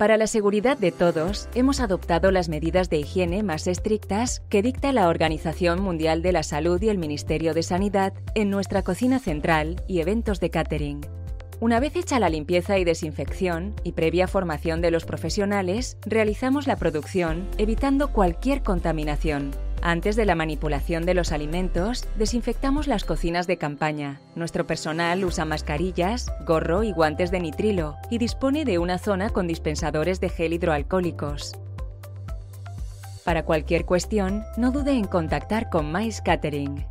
Para la seguridad de todos, hemos adoptado las medidas de higiene más estrictas que dicta la Organización Mundial de la Salud y el Ministerio de Sanidad en nuestra cocina central y eventos de catering. Una vez hecha la limpieza y desinfección y previa formación de los profesionales, realizamos la producción evitando cualquier contaminación. Antes de la manipulación de los alimentos, desinfectamos las cocinas de campaña. Nuestro personal usa mascarillas, gorro y guantes de nitrilo y dispone de una zona con dispensadores de gel hidroalcohólicos. Para cualquier cuestión, no dude en contactar con Mais Catering.